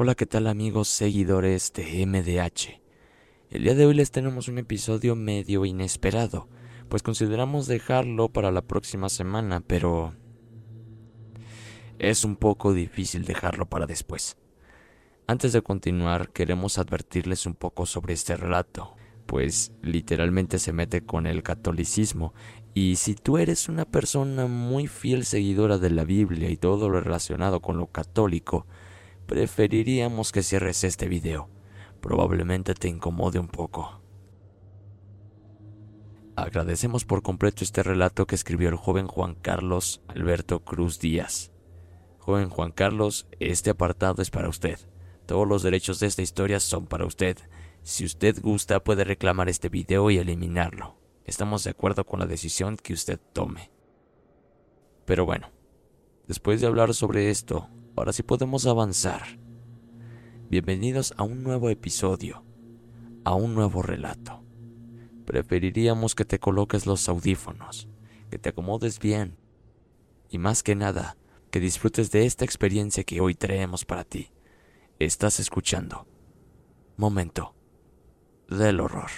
Hola, ¿qué tal amigos seguidores de MDH? El día de hoy les tenemos un episodio medio inesperado, pues consideramos dejarlo para la próxima semana, pero es un poco difícil dejarlo para después. Antes de continuar, queremos advertirles un poco sobre este relato, pues literalmente se mete con el catolicismo, y si tú eres una persona muy fiel seguidora de la Biblia y todo lo relacionado con lo católico, preferiríamos que cierres este video. Probablemente te incomode un poco. Agradecemos por completo este relato que escribió el joven Juan Carlos Alberto Cruz Díaz. Joven Juan Carlos, este apartado es para usted. Todos los derechos de esta historia son para usted. Si usted gusta puede reclamar este video y eliminarlo. Estamos de acuerdo con la decisión que usted tome. Pero bueno, después de hablar sobre esto, Ahora sí podemos avanzar. Bienvenidos a un nuevo episodio, a un nuevo relato. Preferiríamos que te coloques los audífonos, que te acomodes bien y más que nada, que disfrutes de esta experiencia que hoy traemos para ti. Estás escuchando. Momento del horror.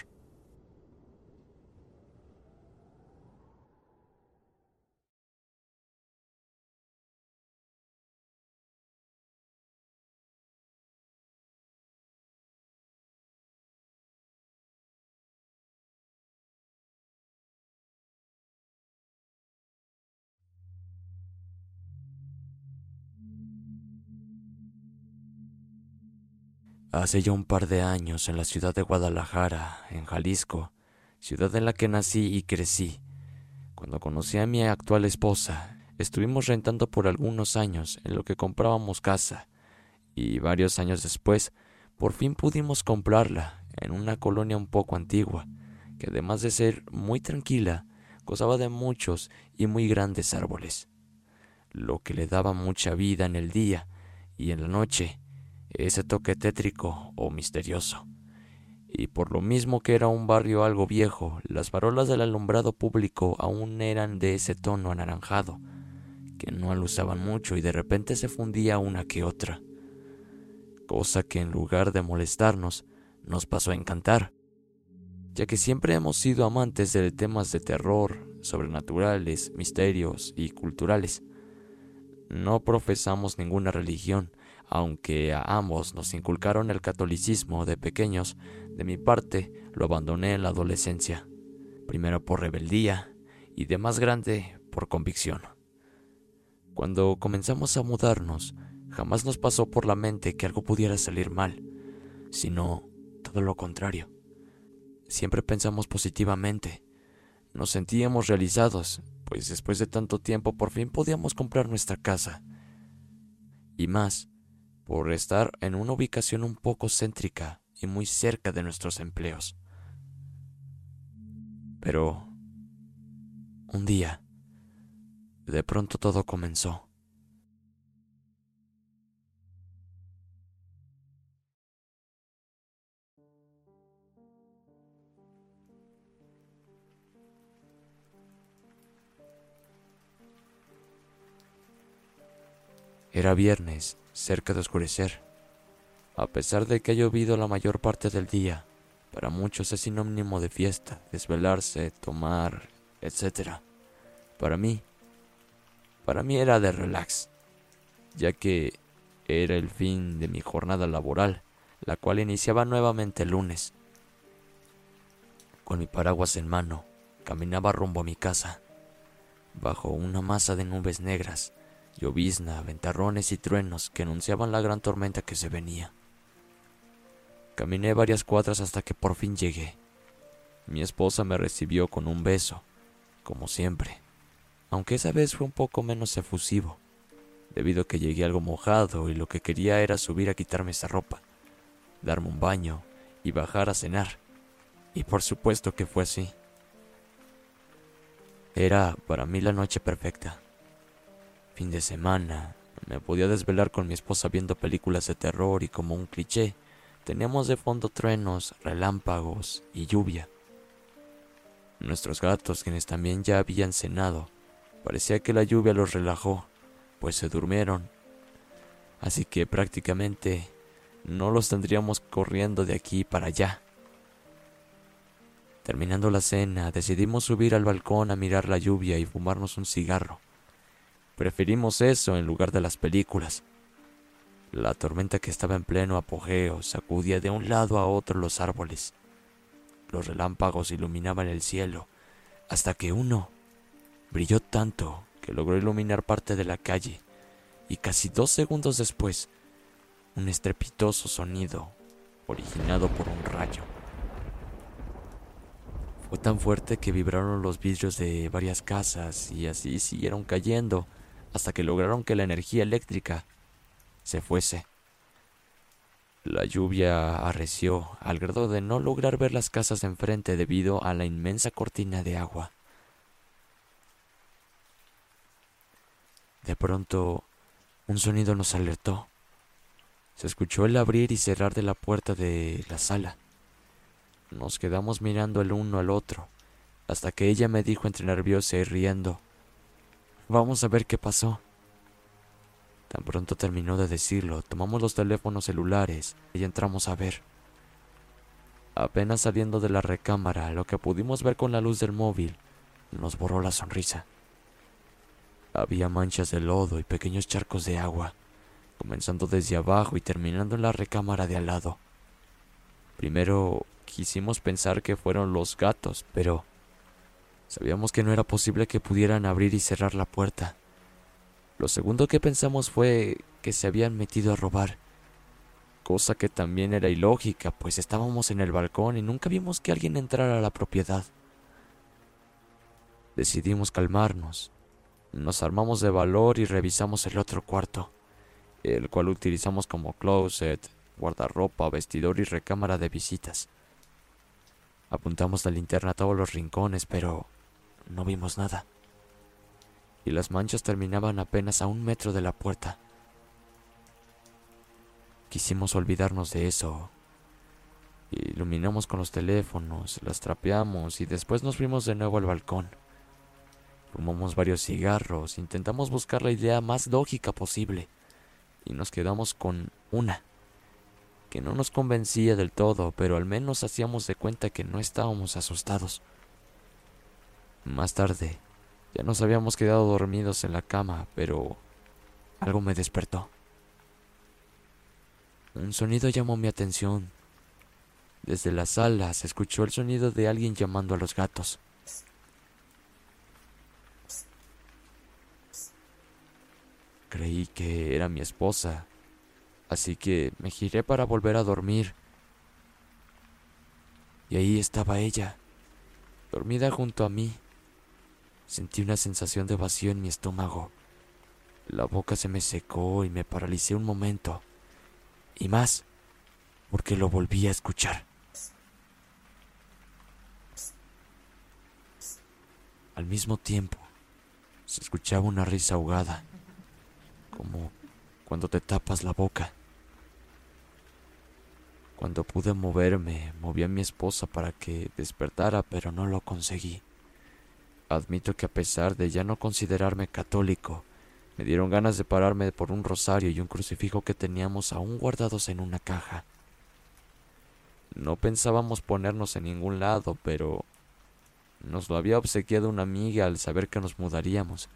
Hace ya un par de años en la ciudad de Guadalajara, en Jalisco, ciudad en la que nací y crecí. Cuando conocí a mi actual esposa, estuvimos rentando por algunos años en lo que comprábamos casa, y varios años después, por fin pudimos comprarla en una colonia un poco antigua, que además de ser muy tranquila, gozaba de muchos y muy grandes árboles, lo que le daba mucha vida en el día y en la noche ese toque tétrico o misterioso. Y por lo mismo que era un barrio algo viejo, las farolas del alumbrado público aún eran de ese tono anaranjado, que no alusaban mucho y de repente se fundía una que otra, cosa que en lugar de molestarnos, nos pasó a encantar, ya que siempre hemos sido amantes de temas de terror, sobrenaturales, misterios y culturales. No profesamos ninguna religión, aunque a ambos nos inculcaron el catolicismo de pequeños, de mi parte lo abandoné en la adolescencia, primero por rebeldía y de más grande por convicción. Cuando comenzamos a mudarnos, Jamás nos pasó por la mente que algo pudiera salir mal, sino todo lo contrario. Siempre pensamos positivamente. Nos sentíamos realizados, pues después de tanto tiempo por fin podíamos comprar nuestra casa. Y más, por estar en una ubicación un poco céntrica y muy cerca de nuestros empleos. Pero un día, de pronto todo comenzó. Era viernes, cerca de oscurecer. A pesar de que ha llovido la mayor parte del día, para muchos es sinónimo de fiesta, desvelarse, tomar, etc. Para mí, para mí era de relax, ya que era el fin de mi jornada laboral, la cual iniciaba nuevamente el lunes. Con mi paraguas en mano, caminaba rumbo a mi casa, bajo una masa de nubes negras llovizna, ventarrones y truenos que anunciaban la gran tormenta que se venía. Caminé varias cuadras hasta que por fin llegué. Mi esposa me recibió con un beso, como siempre, aunque esa vez fue un poco menos efusivo, debido a que llegué algo mojado y lo que quería era subir a quitarme esa ropa, darme un baño y bajar a cenar. Y por supuesto que fue así. Era para mí la noche perfecta fin de semana. Me podía desvelar con mi esposa viendo películas de terror y como un cliché, teníamos de fondo truenos, relámpagos y lluvia. Nuestros gatos, quienes también ya habían cenado, parecía que la lluvia los relajó, pues se durmieron. Así que prácticamente no los tendríamos corriendo de aquí para allá. Terminando la cena, decidimos subir al balcón a mirar la lluvia y fumarnos un cigarro. Preferimos eso en lugar de las películas. La tormenta que estaba en pleno apogeo sacudía de un lado a otro los árboles. Los relámpagos iluminaban el cielo, hasta que uno brilló tanto que logró iluminar parte de la calle, y casi dos segundos después, un estrepitoso sonido originado por un rayo. Fue tan fuerte que vibraron los vidrios de varias casas y así siguieron cayendo hasta que lograron que la energía eléctrica se fuese. La lluvia arreció al grado de no lograr ver las casas enfrente debido a la inmensa cortina de agua. De pronto, un sonido nos alertó. Se escuchó el abrir y cerrar de la puerta de la sala. Nos quedamos mirando el uno al otro, hasta que ella me dijo entre nerviosa y riendo, Vamos a ver qué pasó. Tan pronto terminó de decirlo, tomamos los teléfonos celulares y entramos a ver. Apenas saliendo de la recámara, lo que pudimos ver con la luz del móvil nos borró la sonrisa. Había manchas de lodo y pequeños charcos de agua, comenzando desde abajo y terminando en la recámara de al lado. Primero quisimos pensar que fueron los gatos, pero Sabíamos que no era posible que pudieran abrir y cerrar la puerta. Lo segundo que pensamos fue que se habían metido a robar, cosa que también era ilógica, pues estábamos en el balcón y nunca vimos que alguien entrara a la propiedad. Decidimos calmarnos, nos armamos de valor y revisamos el otro cuarto, el cual utilizamos como closet, guardarropa, vestidor y recámara de visitas. Apuntamos la linterna a todos los rincones, pero no vimos nada. Y las manchas terminaban apenas a un metro de la puerta. Quisimos olvidarnos de eso. Iluminamos con los teléfonos, las trapeamos y después nos fuimos de nuevo al balcón. Fumamos varios cigarros, intentamos buscar la idea más lógica posible y nos quedamos con una, que no nos convencía del todo, pero al menos hacíamos de cuenta que no estábamos asustados. Más tarde, ya nos habíamos quedado dormidos en la cama, pero algo me despertó. Un sonido llamó mi atención. Desde la sala se escuchó el sonido de alguien llamando a los gatos. Creí que era mi esposa, así que me giré para volver a dormir. Y ahí estaba ella, dormida junto a mí. Sentí una sensación de vacío en mi estómago. La boca se me secó y me paralicé un momento. Y más, porque lo volví a escuchar. Al mismo tiempo, se escuchaba una risa ahogada, como cuando te tapas la boca. Cuando pude moverme, moví a mi esposa para que despertara, pero no lo conseguí. Admito que a pesar de ya no considerarme católico, me dieron ganas de pararme por un rosario y un crucifijo que teníamos aún guardados en una caja. No pensábamos ponernos en ningún lado, pero nos lo había obsequiado una amiga al saber que nos mudaríamos.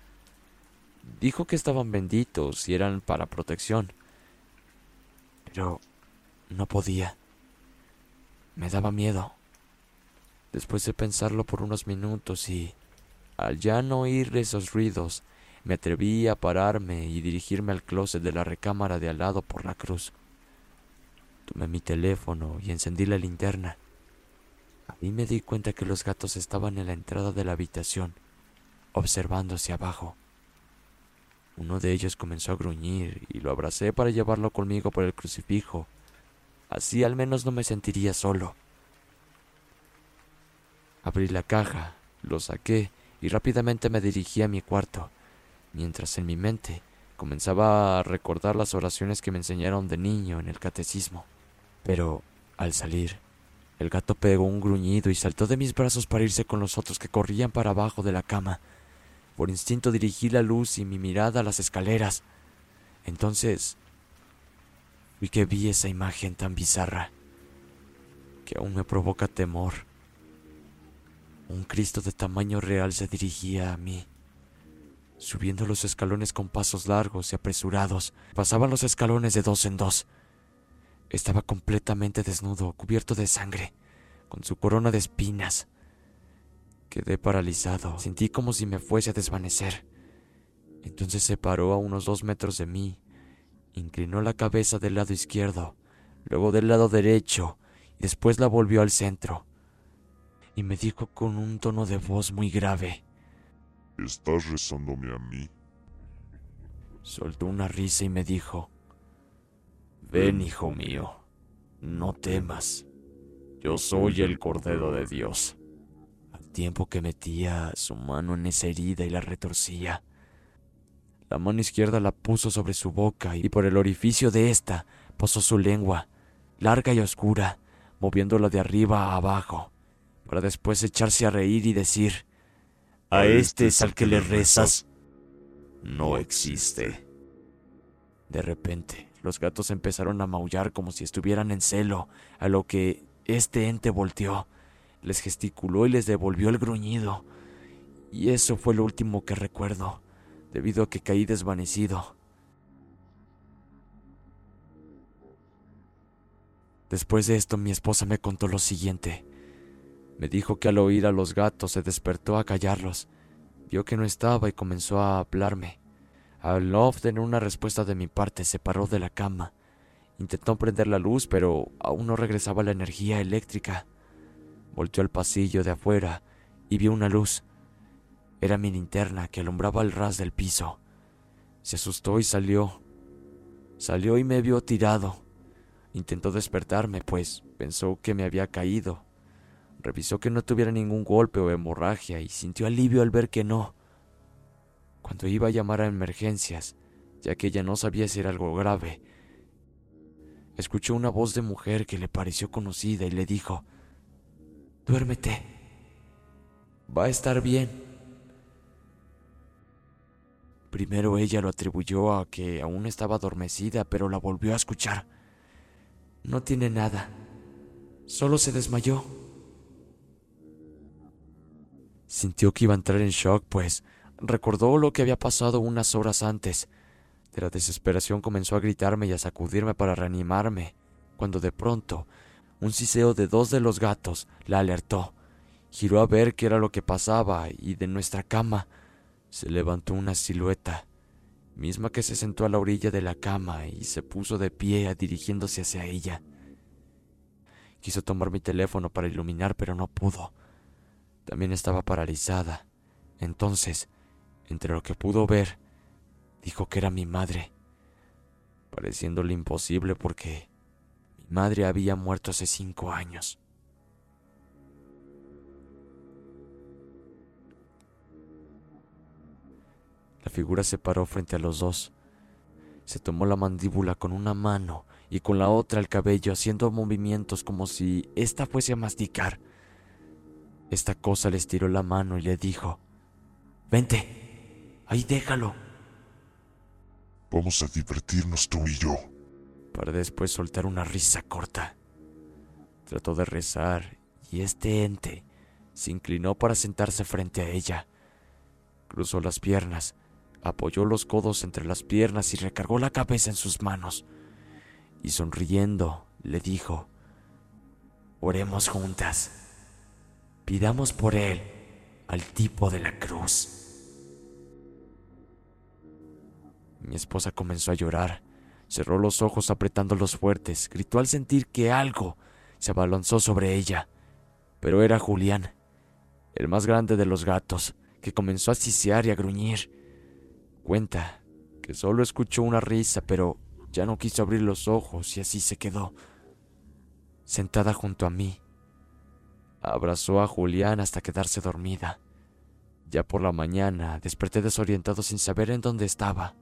Dijo que estaban benditos y eran para protección. Pero no podía. Me daba miedo. Después de pensarlo por unos minutos y, al ya no oír esos ruidos, me atreví a pararme y dirigirme al closet de la recámara de al lado por la cruz. Tomé mi teléfono y encendí la linterna. Ahí me di cuenta que los gatos estaban en la entrada de la habitación, observando hacia abajo. Uno de ellos comenzó a gruñir y lo abracé para llevarlo conmigo por el crucifijo. Así al menos no me sentiría solo. Abrí la caja, lo saqué y rápidamente me dirigí a mi cuarto, mientras en mi mente comenzaba a recordar las oraciones que me enseñaron de niño en el catecismo. Pero, al salir, el gato pegó un gruñido y saltó de mis brazos para irse con los otros que corrían para abajo de la cama. Por instinto dirigí la luz y mi mirada a las escaleras. Entonces vi que vi esa imagen tan bizarra que aún me provoca temor. Un Cristo de tamaño real se dirigía a mí, subiendo los escalones con pasos largos y apresurados. Pasaban los escalones de dos en dos. Estaba completamente desnudo, cubierto de sangre, con su corona de espinas. Quedé paralizado, sentí como si me fuese a desvanecer. Entonces se paró a unos dos metros de mí, inclinó la cabeza del lado izquierdo, luego del lado derecho, y después la volvió al centro, y me dijo con un tono de voz muy grave. ¿Estás rezándome a mí? Soltó una risa y me dijo, Ven, hijo mío, no temas. Yo soy el Cordero de Dios. Al tiempo que metía su mano en esa herida y la retorcía, la mano izquierda la puso sobre su boca y por el orificio de ésta posó su lengua, larga y oscura, moviéndola de arriba a abajo, para después echarse a reír y decir, A este es al que le rezas. No existe. De repente, los gatos empezaron a maullar como si estuvieran en celo, a lo que este ente volteó, les gesticuló y les devolvió el gruñido. Y eso fue lo último que recuerdo, debido a que caí desvanecido. Después de esto mi esposa me contó lo siguiente. Me dijo que al oír a los gatos se despertó a callarlos, vio que no estaba y comenzó a hablarme. Al no obtener una respuesta de mi parte, se paró de la cama. Intentó prender la luz, pero aún no regresaba la energía eléctrica. Volteó al pasillo de afuera y vio una luz. Era mi linterna que alumbraba el ras del piso. Se asustó y salió. Salió y me vio tirado. Intentó despertarme, pues pensó que me había caído. Revisó que no tuviera ningún golpe o hemorragia y sintió alivio al ver que no. Cuando iba a llamar a emergencias, ya que ella no sabía si era algo grave, escuchó una voz de mujer que le pareció conocida y le dijo, Duérmete, va a estar bien. Primero ella lo atribuyó a que aún estaba adormecida, pero la volvió a escuchar. No tiene nada, solo se desmayó. Sintió que iba a entrar en shock, pues Recordó lo que había pasado unas horas antes. De la desesperación comenzó a gritarme y a sacudirme para reanimarme, cuando de pronto un siseo de dos de los gatos la alertó. Giró a ver qué era lo que pasaba y de nuestra cama se levantó una silueta. misma que se sentó a la orilla de la cama y se puso de pie dirigiéndose hacia ella. Quiso tomar mi teléfono para iluminar, pero no pudo. También estaba paralizada. Entonces, entre lo que pudo ver, dijo que era mi madre, pareciéndole imposible porque mi madre había muerto hace cinco años. La figura se paró frente a los dos. Se tomó la mandíbula con una mano y con la otra el cabello haciendo movimientos como si ésta fuese a masticar. Esta cosa le estiró la mano y le dijo, Vente, ahí déjalo. Vamos a divertirnos tú y yo. Para después soltar una risa corta. Trató de rezar y este ente se inclinó para sentarse frente a ella. Cruzó las piernas apoyó los codos entre las piernas y recargó la cabeza en sus manos. Y sonriendo, le dijo, Oremos juntas. Pidamos por él al tipo de la cruz. Mi esposa comenzó a llorar, cerró los ojos apretándolos fuertes, gritó al sentir que algo se abalanzó sobre ella. Pero era Julián, el más grande de los gatos, que comenzó a sisear y a gruñir. Cuenta que solo escuchó una risa, pero ya no quiso abrir los ojos y así se quedó, sentada junto a mí. Abrazó a Julián hasta quedarse dormida. Ya por la mañana desperté desorientado sin saber en dónde estaba.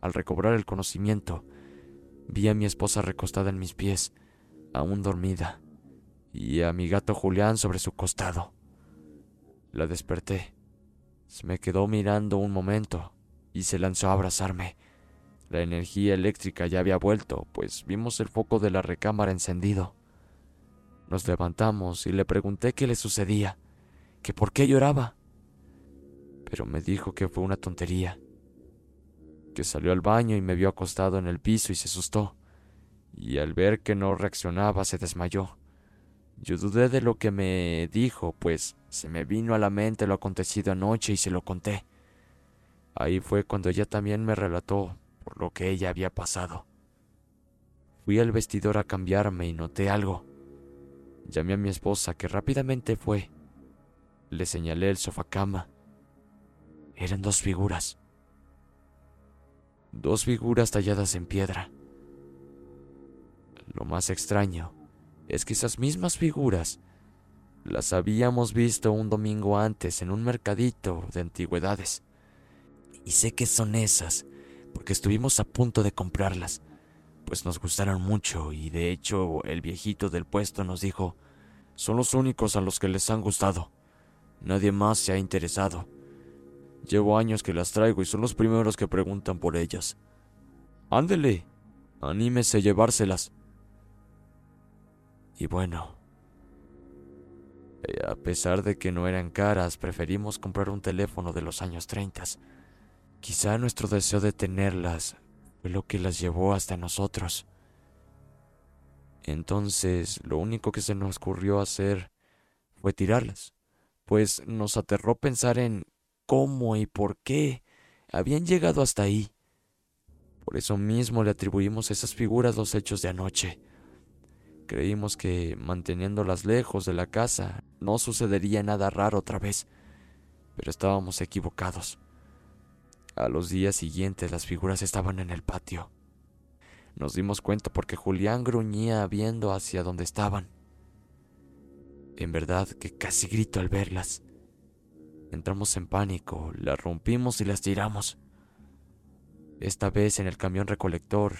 Al recobrar el conocimiento, vi a mi esposa recostada en mis pies, aún dormida, y a mi gato Julián sobre su costado. La desperté. Se me quedó mirando un momento y se lanzó a abrazarme. La energía eléctrica ya había vuelto, pues vimos el foco de la recámara encendido. Nos levantamos y le pregunté qué le sucedía, que por qué lloraba. Pero me dijo que fue una tontería, que salió al baño y me vio acostado en el piso y se asustó, y al ver que no reaccionaba se desmayó. Yo dudé de lo que me dijo, pues se me vino a la mente lo acontecido anoche y se lo conté. Ahí fue cuando ella también me relató por lo que ella había pasado. Fui al vestidor a cambiarme y noté algo. Llamé a mi esposa, que rápidamente fue. Le señalé el sofacama. Eran dos figuras. Dos figuras talladas en piedra. Lo más extraño es que esas mismas figuras las habíamos visto un domingo antes en un mercadito de antigüedades y sé que son esas, porque estuvimos a punto de comprarlas, pues nos gustaron mucho y de hecho el viejito del puesto nos dijo, son los únicos a los que les han gustado, nadie más se ha interesado. Llevo años que las traigo y son los primeros que preguntan por ellas. Ándele, anímese a llevárselas. Y bueno, eh, a pesar de que no eran caras, preferimos comprar un teléfono de los años 30 Quizá nuestro deseo de tenerlas fue lo que las llevó hasta nosotros. Entonces, lo único que se nos ocurrió hacer fue tirarlas, pues nos aterró pensar en cómo y por qué habían llegado hasta ahí. Por eso mismo le atribuimos esas figuras los hechos de anoche. Creímos que manteniéndolas lejos de la casa no sucedería nada raro otra vez, pero estábamos equivocados. A los días siguientes las figuras estaban en el patio. Nos dimos cuenta porque Julián gruñía viendo hacia donde estaban. En verdad que casi grito al verlas. Entramos en pánico, las rompimos y las tiramos. Esta vez en el camión recolector.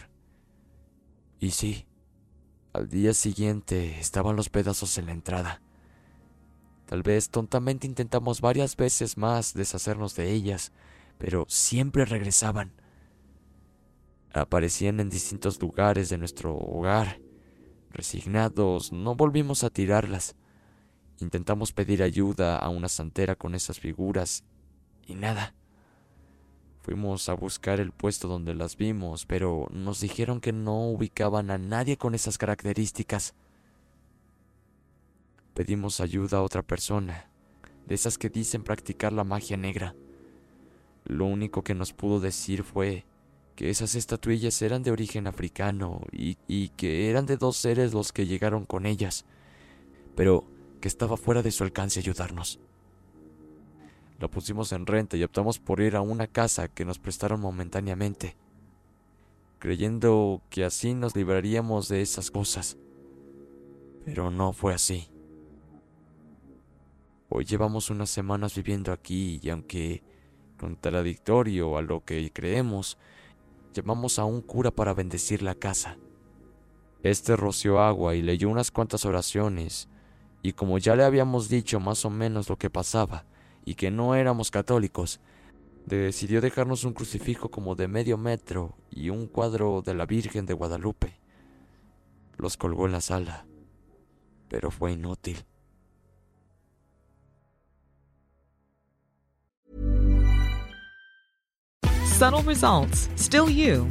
Y sí, al día siguiente estaban los pedazos en la entrada. Tal vez tontamente intentamos varias veces más deshacernos de ellas, pero siempre regresaban. Aparecían en distintos lugares de nuestro hogar. Resignados, no volvimos a tirarlas. Intentamos pedir ayuda a una santera con esas figuras y nada. Fuimos a buscar el puesto donde las vimos, pero nos dijeron que no ubicaban a nadie con esas características. Pedimos ayuda a otra persona, de esas que dicen practicar la magia negra. Lo único que nos pudo decir fue que esas estatuillas eran de origen africano y, y, que eran de dos seres los que llegaron con ellas, pero que estaba fuera de su alcance ayudarnos. La pusimos en renta y optamos por ir a una casa que nos prestaron momentáneamente, creyendo que así nos libraríamos de esas cosas. Pero no fue así. Hoy llevamos unas semanas viviendo aquí y aunque contradictorio a lo que creemos, llamamos a un cura para bendecir la casa. Este roció agua y leyó unas cuantas oraciones, y como ya le habíamos dicho más o menos lo que pasaba, y que no éramos católicos, decidió dejarnos un crucifijo como de medio metro y un cuadro de la Virgen de Guadalupe. Los colgó en la sala, pero fue inútil. Subtle results, still you,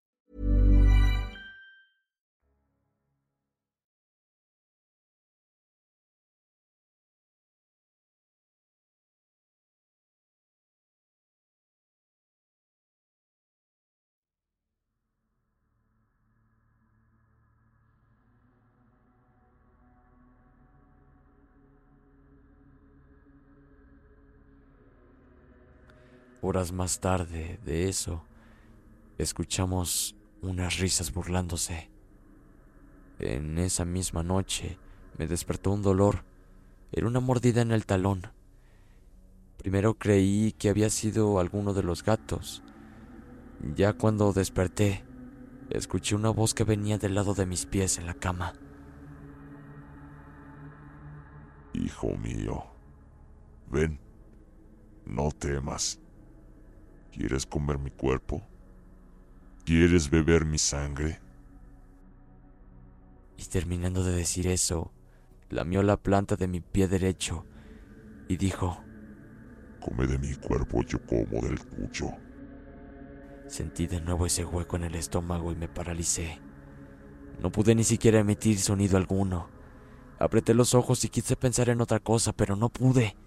Horas más tarde de eso, escuchamos unas risas burlándose. En esa misma noche me despertó un dolor. Era una mordida en el talón. Primero creí que había sido alguno de los gatos. Ya cuando desperté, escuché una voz que venía del lado de mis pies en la cama. Hijo mío, ven, no temas. ¿Quieres comer mi cuerpo? ¿Quieres beber mi sangre? Y terminando de decir eso, lamió la planta de mi pie derecho y dijo, Come de mi cuerpo, yo como del tuyo. Sentí de nuevo ese hueco en el estómago y me paralicé. No pude ni siquiera emitir sonido alguno. Apreté los ojos y quise pensar en otra cosa, pero no pude.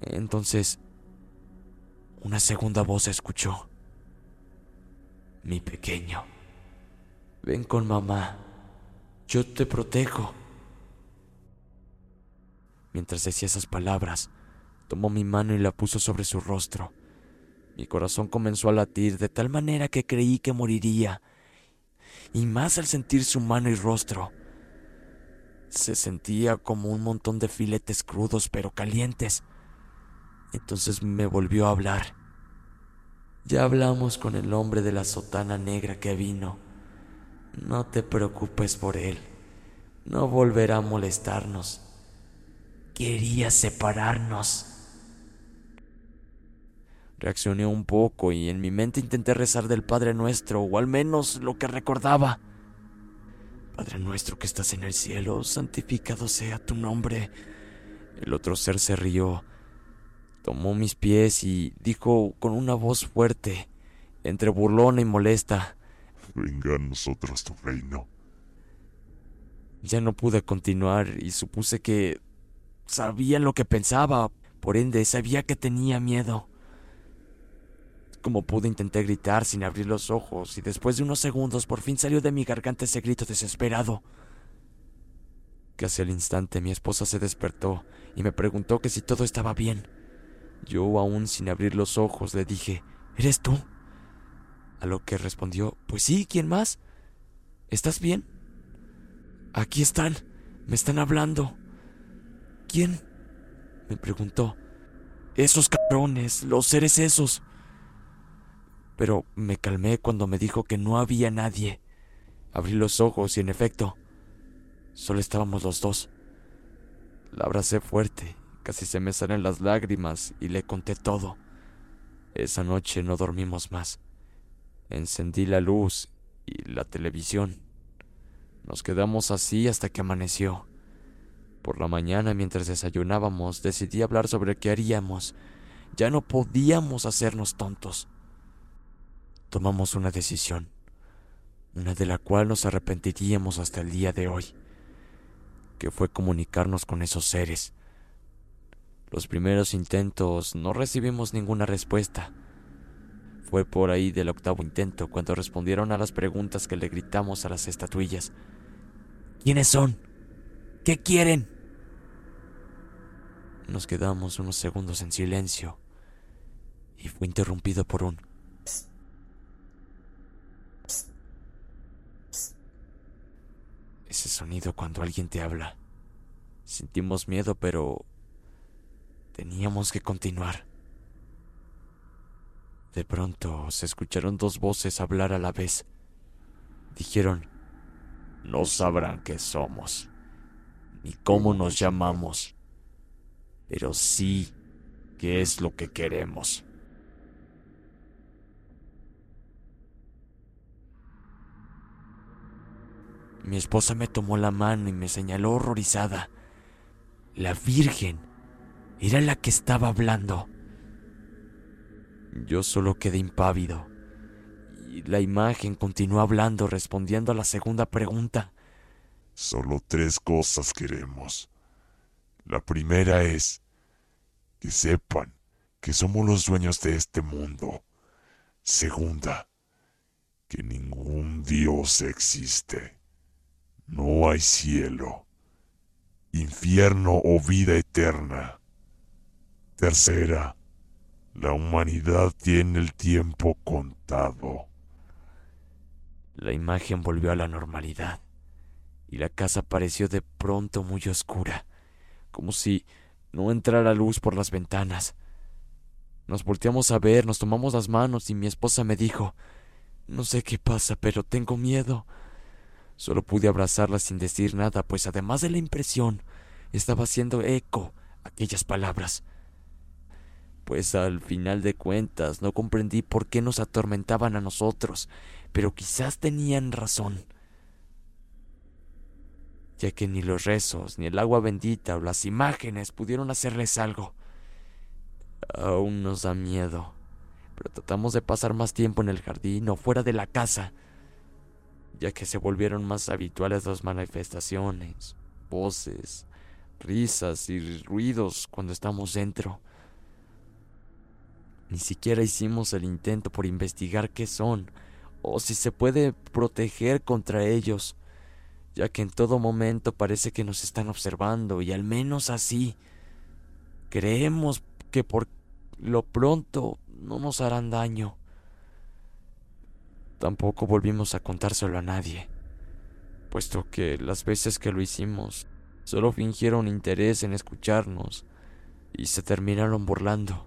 Entonces una segunda voz escuchó. Mi pequeño, ven con mamá, yo te protejo. Mientras decía esas palabras, tomó mi mano y la puso sobre su rostro. Mi corazón comenzó a latir de tal manera que creí que moriría, y más al sentir su mano y rostro. Se sentía como un montón de filetes crudos pero calientes entonces me volvió a hablar. Ya hablamos con el hombre de la sotana negra que vino. No te preocupes por él. No volverá a molestarnos. Quería separarnos. Reaccioné un poco y en mi mente intenté rezar del Padre Nuestro, o al menos lo que recordaba. Padre nuestro que estás en el cielo, santificado sea tu nombre. El otro ser se rió, tomó mis pies y dijo con una voz fuerte, entre burlona y molesta, Venga a nosotros tu reino. Ya no pude continuar y supuse que sabía lo que pensaba, por ende sabía que tenía miedo. Como pude intenté gritar sin abrir los ojos y después de unos segundos por fin salió de mi garganta ese grito desesperado. Casi al instante mi esposa se despertó y me preguntó que si todo estaba bien. Yo aún sin abrir los ojos le dije, ¿Eres tú? A lo que respondió, Pues sí, ¿quién más? ¿Estás bien? Aquí están, me están hablando. ¿Quién? Me preguntó. Esos cabrones, los seres esos. Pero me calmé cuando me dijo que no había nadie. Abrí los ojos y en efecto, solo estábamos los dos. La abracé fuerte, casi se me salen las lágrimas y le conté todo. Esa noche no dormimos más. Encendí la luz y la televisión. Nos quedamos así hasta que amaneció. Por la mañana, mientras desayunábamos, decidí hablar sobre qué haríamos. Ya no podíamos hacernos tontos. Tomamos una decisión, una de la cual nos arrepentiríamos hasta el día de hoy, que fue comunicarnos con esos seres. Los primeros intentos no recibimos ninguna respuesta. Fue por ahí del octavo intento cuando respondieron a las preguntas que le gritamos a las estatuillas. ¿Quiénes son? ¿Qué quieren? Nos quedamos unos segundos en silencio y fue interrumpido por un... Ese sonido cuando alguien te habla. Sentimos miedo, pero teníamos que continuar. De pronto se escucharon dos voces hablar a la vez. Dijeron, no sabrán qué somos, ni cómo nos llamamos, pero sí qué es lo que queremos. Mi esposa me tomó la mano y me señaló horrorizada. La Virgen era la que estaba hablando. Yo solo quedé impávido. Y la imagen continuó hablando, respondiendo a la segunda pregunta. Solo tres cosas queremos. La primera es que sepan que somos los dueños de este mundo. Segunda, que ningún Dios existe. No hay cielo, infierno o vida eterna. Tercera, la humanidad tiene el tiempo contado. La imagen volvió a la normalidad y la casa pareció de pronto muy oscura, como si no entrara luz por las ventanas. Nos volteamos a ver, nos tomamos las manos y mi esposa me dijo, no sé qué pasa, pero tengo miedo. Solo pude abrazarla sin decir nada, pues además de la impresión, estaba haciendo eco aquellas palabras. Pues al final de cuentas no comprendí por qué nos atormentaban a nosotros, pero quizás tenían razón, ya que ni los rezos, ni el agua bendita o las imágenes pudieron hacerles algo. Aún nos da miedo, pero tratamos de pasar más tiempo en el jardín o fuera de la casa ya que se volvieron más habituales las manifestaciones, voces, risas y ruidos cuando estamos dentro. Ni siquiera hicimos el intento por investigar qué son o si se puede proteger contra ellos, ya que en todo momento parece que nos están observando y al menos así creemos que por lo pronto no nos harán daño. Tampoco volvimos a contárselo a nadie, puesto que las veces que lo hicimos solo fingieron interés en escucharnos y se terminaron burlando,